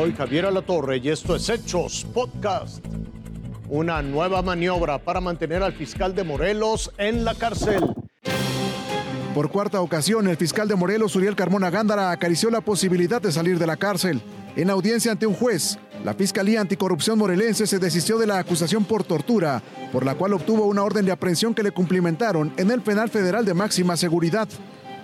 Soy Javier Alatorre y esto es Hechos Podcast. Una nueva maniobra para mantener al fiscal de Morelos en la cárcel. Por cuarta ocasión, el fiscal de Morelos, Uriel Carmona Gándara, acarició la posibilidad de salir de la cárcel. En audiencia ante un juez, la Fiscalía Anticorrupción Morelense se desistió de la acusación por tortura, por la cual obtuvo una orden de aprehensión que le cumplimentaron en el Penal Federal de Máxima Seguridad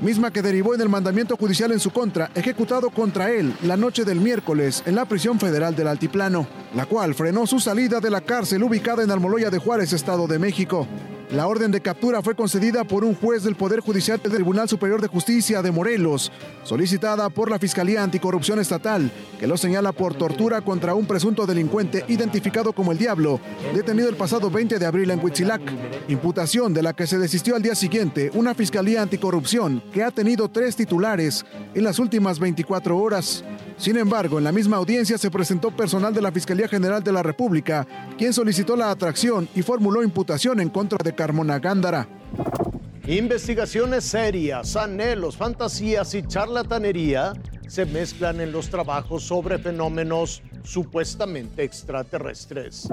misma que derivó en el mandamiento judicial en su contra, ejecutado contra él la noche del miércoles en la prisión federal del Altiplano, la cual frenó su salida de la cárcel ubicada en Almoloya de Juárez, Estado de México. La orden de captura fue concedida por un juez del Poder Judicial del Tribunal Superior de Justicia de Morelos, solicitada por la Fiscalía Anticorrupción Estatal, que lo señala por tortura contra un presunto delincuente identificado como el Diablo, detenido el pasado 20 de abril en Huitzilac. Imputación de la que se desistió al día siguiente una Fiscalía Anticorrupción que ha tenido tres titulares en las últimas 24 horas. Sin embargo, en la misma audiencia se presentó personal de la Fiscalía General de la República, quien solicitó la atracción y formuló imputación en contra de Carmona Gándara. Investigaciones serias, anhelos, fantasías y charlatanería se mezclan en los trabajos sobre fenómenos supuestamente extraterrestres.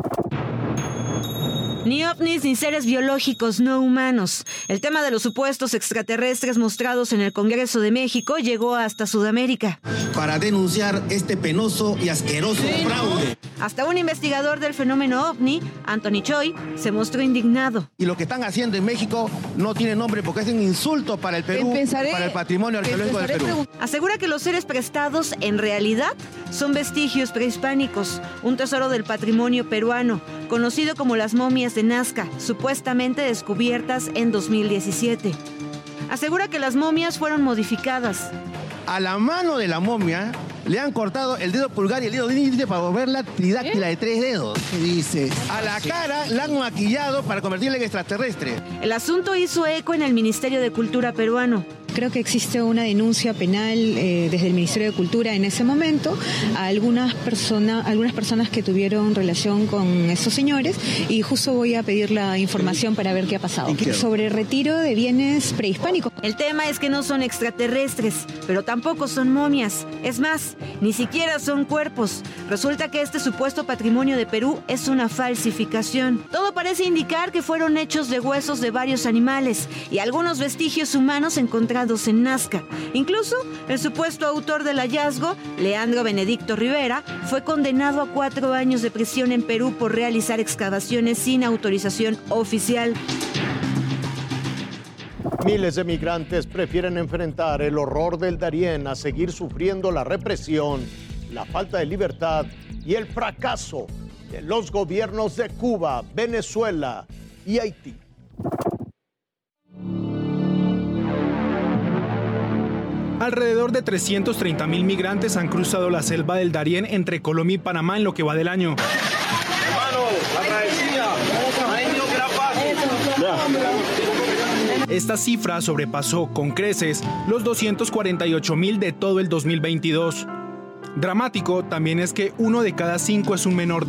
Ni ovnis ni seres biológicos no humanos. El tema de los supuestos extraterrestres mostrados en el Congreso de México llegó hasta Sudamérica. Para denunciar este penoso y asqueroso fraude. Hasta un investigador del fenómeno ovni, Anthony Choi, se mostró indignado. Y lo que están haciendo en México no tiene nombre porque es un insulto para el Perú, para el patrimonio arqueológico del Perú. Asegura que los seres prestados en realidad son vestigios prehispánicos, un tesoro del patrimonio peruano, conocido como las momias de Nazca, supuestamente descubiertas en 2017. Asegura que las momias fueron modificadas. A la mano de la momia le han cortado el dedo pulgar y el dedo índice para volverla tridáctila de tres dedos. ¿Qué dices? A la cara la han maquillado para convertirla en extraterrestre. El asunto hizo eco en el Ministerio de Cultura peruano. Creo que existe una denuncia penal eh, desde el Ministerio de Cultura en ese momento a algunas, personas algunas personas que tuvieron relación con esos señores y justo voy a pedir la información para ver qué ha pasado. Sobre retiro de bienes prehispánicos. El tema es que no son extraterrestres, pero tampoco son momias. Es más, ni siquiera son cuerpos. Resulta que este supuesto patrimonio de Perú es una falsificación. Todo parece indicar que fueron hechos de huesos de varios animales y algunos vestigios humanos encontrados en Nazca. Incluso el supuesto autor del hallazgo, Leandro Benedicto Rivera, fue condenado a cuatro años de prisión en Perú por realizar excavaciones sin autorización oficial. Miles de migrantes prefieren enfrentar el horror del Darién a seguir sufriendo la represión, la falta de libertad y el fracaso de los gobiernos de Cuba, Venezuela y Haití. Alrededor de 330 mil migrantes han cruzado la selva del Darién entre Colombia y Panamá en lo que va del año. Esta cifra sobrepasó con creces los 248 mil de todo el 2022. Dramático también es que uno de cada cinco es un menor.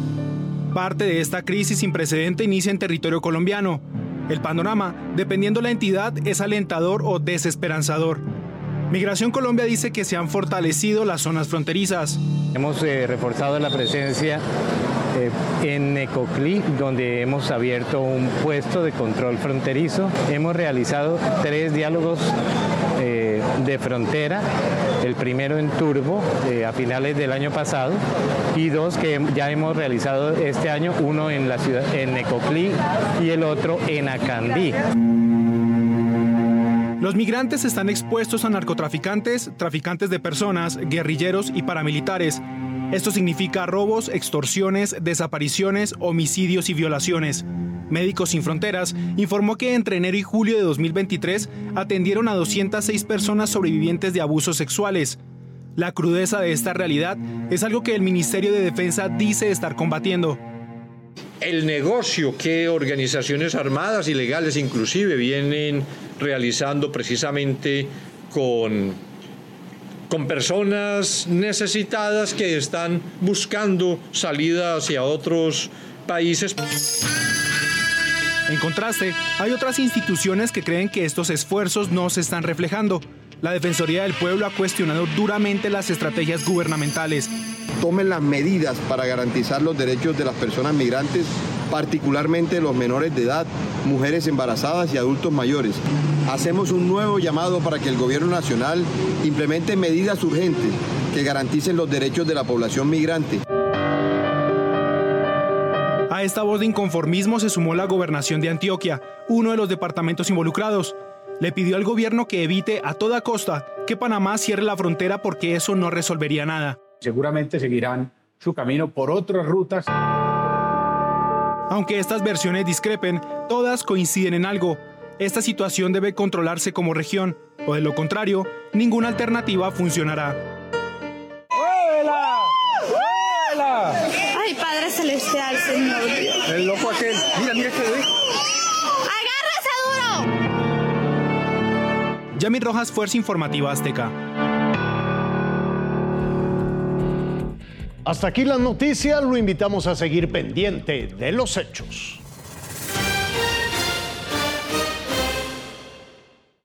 Parte de esta crisis sin precedente inicia en territorio colombiano. El panorama, dependiendo la entidad, es alentador o desesperanzador. Migración Colombia dice que se han fortalecido las zonas fronterizas. Hemos eh, reforzado la presencia eh, en Necoclí, donde hemos abierto un puesto de control fronterizo. Hemos realizado tres diálogos eh, de frontera, el primero en Turbo a finales del año pasado y dos que ya hemos realizado este año, uno en la ciudad en Necoclí y el otro en Acandí. Los migrantes están expuestos a narcotraficantes, traficantes de personas, guerrilleros y paramilitares. Esto significa robos, extorsiones, desapariciones, homicidios y violaciones. Médicos Sin Fronteras informó que entre enero y julio de 2023 atendieron a 206 personas sobrevivientes de abusos sexuales. La crudeza de esta realidad es algo que el Ministerio de Defensa dice estar combatiendo el negocio que organizaciones armadas y legales inclusive vienen realizando precisamente con, con personas necesitadas que están buscando salida hacia otros países. En contraste, hay otras instituciones que creen que estos esfuerzos no se están reflejando. La Defensoría del Pueblo ha cuestionado duramente las estrategias gubernamentales. Tomen las medidas para garantizar los derechos de las personas migrantes, particularmente los menores de edad, mujeres embarazadas y adultos mayores. Hacemos un nuevo llamado para que el Gobierno Nacional implemente medidas urgentes que garanticen los derechos de la población migrante. A esta voz de inconformismo se sumó la gobernación de Antioquia, uno de los departamentos involucrados le pidió al gobierno que evite a toda costa que Panamá cierre la frontera porque eso no resolvería nada. Seguramente seguirán su camino por otras rutas. Aunque estas versiones discrepen, todas coinciden en algo. Esta situación debe controlarse como región, o de lo contrario, ninguna alternativa funcionará. ¡Ay, Padre Celestial, Señor! El loco aquel. Mira, mira este Yami Rojas, Fuerza Informativa Azteca. Hasta aquí las noticias, lo invitamos a seguir pendiente de los hechos.